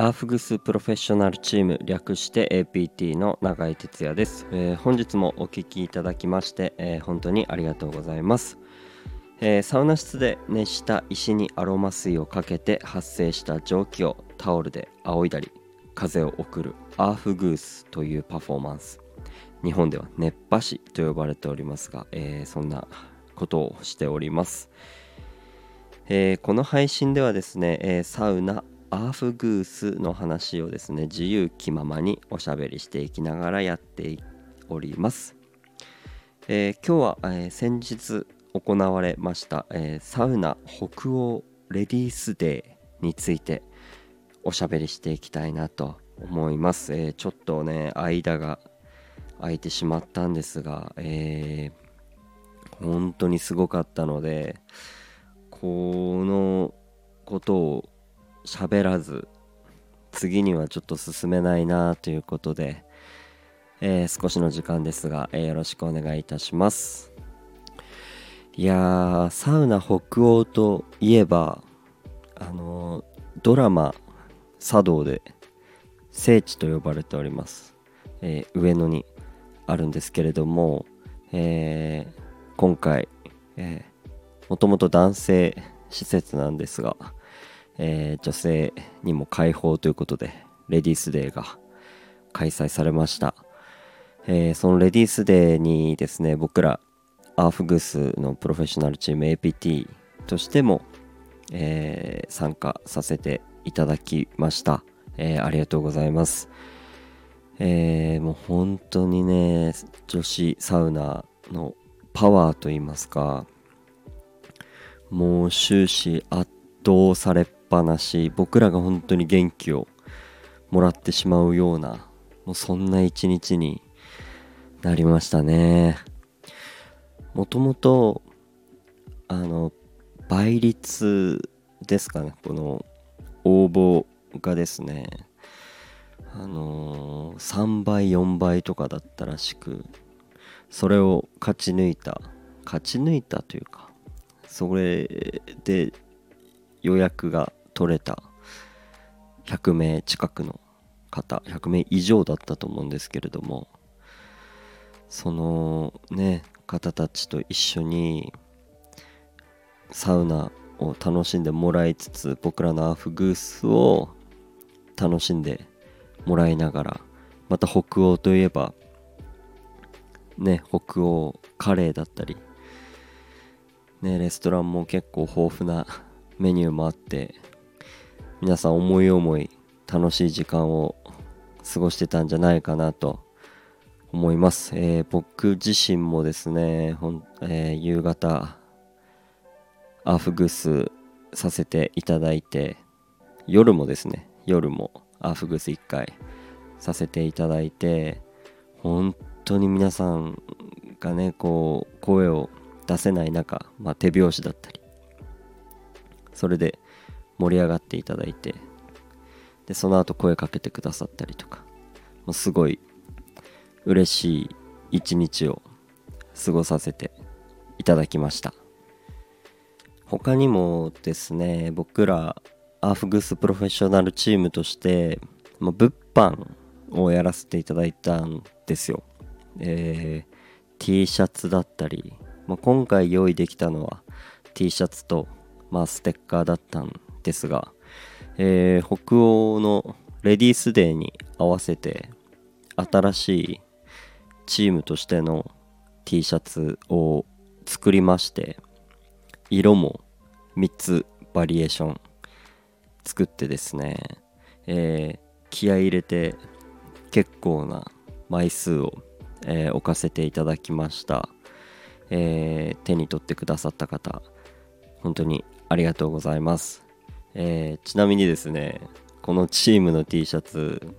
アーフグスプロフェッショナルチーム略して APT の永井哲也です、えー、本日もお聴きいただきまして、えー、本当にありがとうございます、えー、サウナ室で熱した石にアロマ水をかけて発生した蒸気をタオルで仰いだり風を送るアーフグースというパフォーマンス。日本では熱波師と呼ばれておりますが、えそんなことをしております、えこの配信ではですね、えサウナアーフグースの話をですね自由気ままにおしゃべりしていきながらやっております、えー、今日は、えー、先日行われました、えー、サウナ北欧レディースデーについておしゃべりしていきたいなと思います、えちょっとね間が空いてしまったんですが、えー本当にすごかったのでこのことを喋らず次にはちょっと進めないなということで、えー、少しの時間ですが、えー、よろしくお願いいたします。いやサウナ北欧といえばあのー、ドラマ茶道で聖地と呼ばれております、え、上野にあるんですけれども、え今回、えもともと男性施設なんですが、えー、女性にも開放ということでレディースデーが開催されました、えー、そのレディースデーにですね僕らアーフグースのプロフェッショナルチーム APT としても、えー、参加させていただきました、えありがとうございます。え、もう本当にね女子サウナのパワーといいますかもう終始圧倒されっぱなし僕らが本当に元気をもらってしまうようなもうそんな一日になりましたね。もともとあの倍率ですかね。この応募がですねあのー、3倍4倍とかだったらしくそれを勝ち抜いた勝ち抜いたというかそれで予約が取れた100名近くの方100名以上だったと思うんですけれどもそのね方たちと一緒にサウナを楽しんでもらいつつ僕らのアフグースを楽しんでもらいながらまた北欧といえばね北欧カレーだったりねレストランも結構豊富なメニューもあって皆さん思い思い楽しい時間を過ごしてたんじゃないかなと思います、えー、僕自身もですねほん、えー、夕方アーフグスさせていただいて夜もですね夜もアーフグス1回させていただいて本当に皆さんがねこう声を出せない中、まあ、手拍子だったりそれで盛り上がっていただいてでその後声かけてくださったりとかもうすごい嬉しい一日を過ごさせていただきました。他にもですね僕らアーフグスプロフェッショナルチームとしても物販をやらせていただいたんですよ、えー、T シャツだったり、まあ、今回用意できたのは T シャツと、まあ、ステッカーだったんですが、えー、北欧のレディースデーに合わせて新しいチームとしての T シャツを作りまして色も3つバリエーション作ってですね、えー、気合い入れて結構な枚数を、えー、置かせていただきました、えー、手に取ってくださった方本当にありがとうございます。えー、ちなみにですねこのチームの T シャツ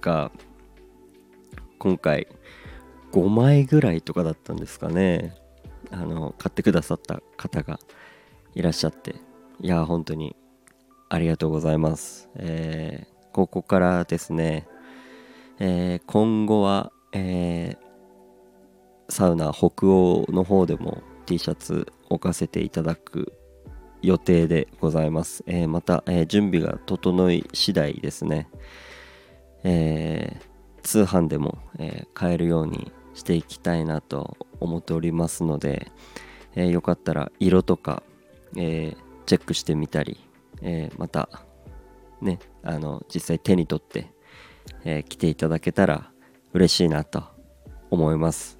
が今回5枚ぐらいとかだったんですかね。あの買ってくださった方がいらっしゃっていや本当にありがとうございます、えー、ここからですね、えー、今後は、えサウナ北欧の方でも T シャツ置かせていただく予定でございます、えー、また、えー、準備が整い次第ですね、えー、通販でも、え買えるようにしていきたいなと思っておりますので、えよかったら色とか、えチェックしてみたり、えまたねあの実際手に取って、え来ていただけたら嬉しいなと思います。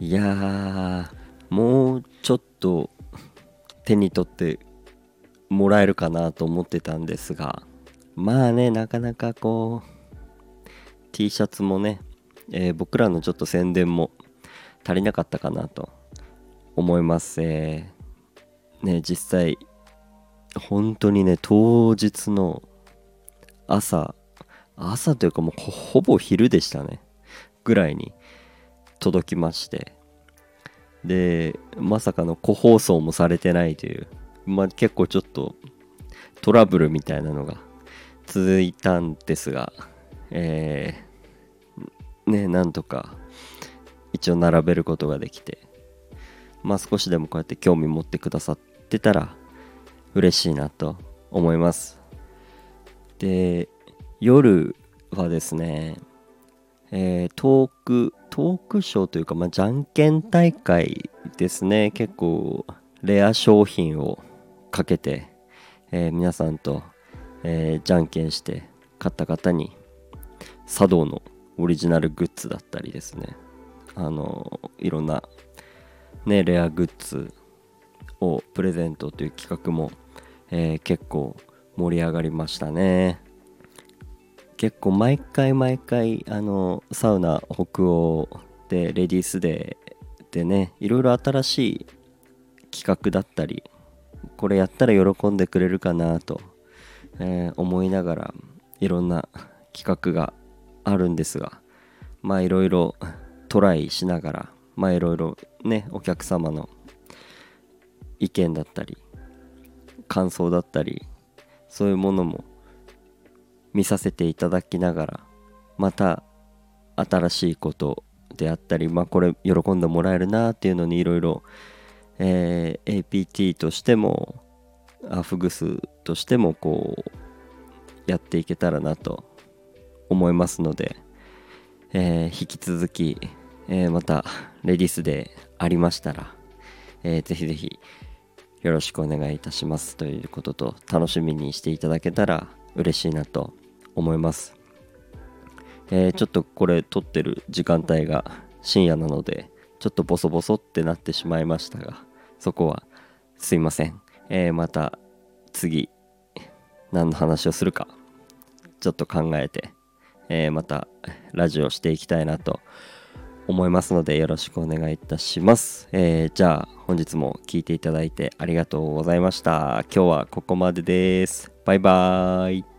いやーもうちょっと手に取ってもらえるかなと思ってたんですがまあねなかなかこう T シャツもね、えー、僕らのちょっと宣伝も足りなかったかなと思います、えー、ね実際本当にね当日の朝朝というかもうほぼ昼でしたねぐらいに届きまして。でまさかの個包装もされてないという、まあ、結構ちょっとトラブルみたいなのが続いたんですが、えー、ねなんとか一応並べることができて。まあ少しでもこうやって興味持ってくださってたら嬉しいなと思います。で夜はですねえー、トークトークショーというか、まあ、じゃんけん大会ですね。結構レア商品をかけて、えー、皆さんと、えー、じゃんけんして買った方に茶道のオリジナルグッズだったりですね。あのいろんなねレアグッズをプレゼントという企画も、えー、結構盛り上がりましたね。結構毎回毎回あのサウナ北欧でレディースデーでねいろいろ新しい企画だったりこれやったら喜んでくれるかなと、えー、思いながらいろんな企画があるんですがまあいろいろトライしながらまあいろいろねお客様の意見だったり感想だったりそういうものも見させていただきながらまた新しいことであったりまあこれ喜んでもらえるなっていうのにいろいろ APT としてもアフグスとしてもこうやっていけたらなと思いますので、えー、引き続き、えー、またレディースでありましたら、えー、ぜひぜひよろしくお願いいたしますということと楽しみにしていただけたら嬉しいなと思います。えー、ちょっとこれ撮ってる時間帯が深夜なのでちょっとボソボソってなってしまいましたがそこはすいません、えー、また次何の話をするかちょっと考えて、えー、またラジオしていきたいなと思いますのでよろしくお願いいたします、えー、じゃあ本日も聴いていただいてありがとうございました。今日はここまでです。バイバーイ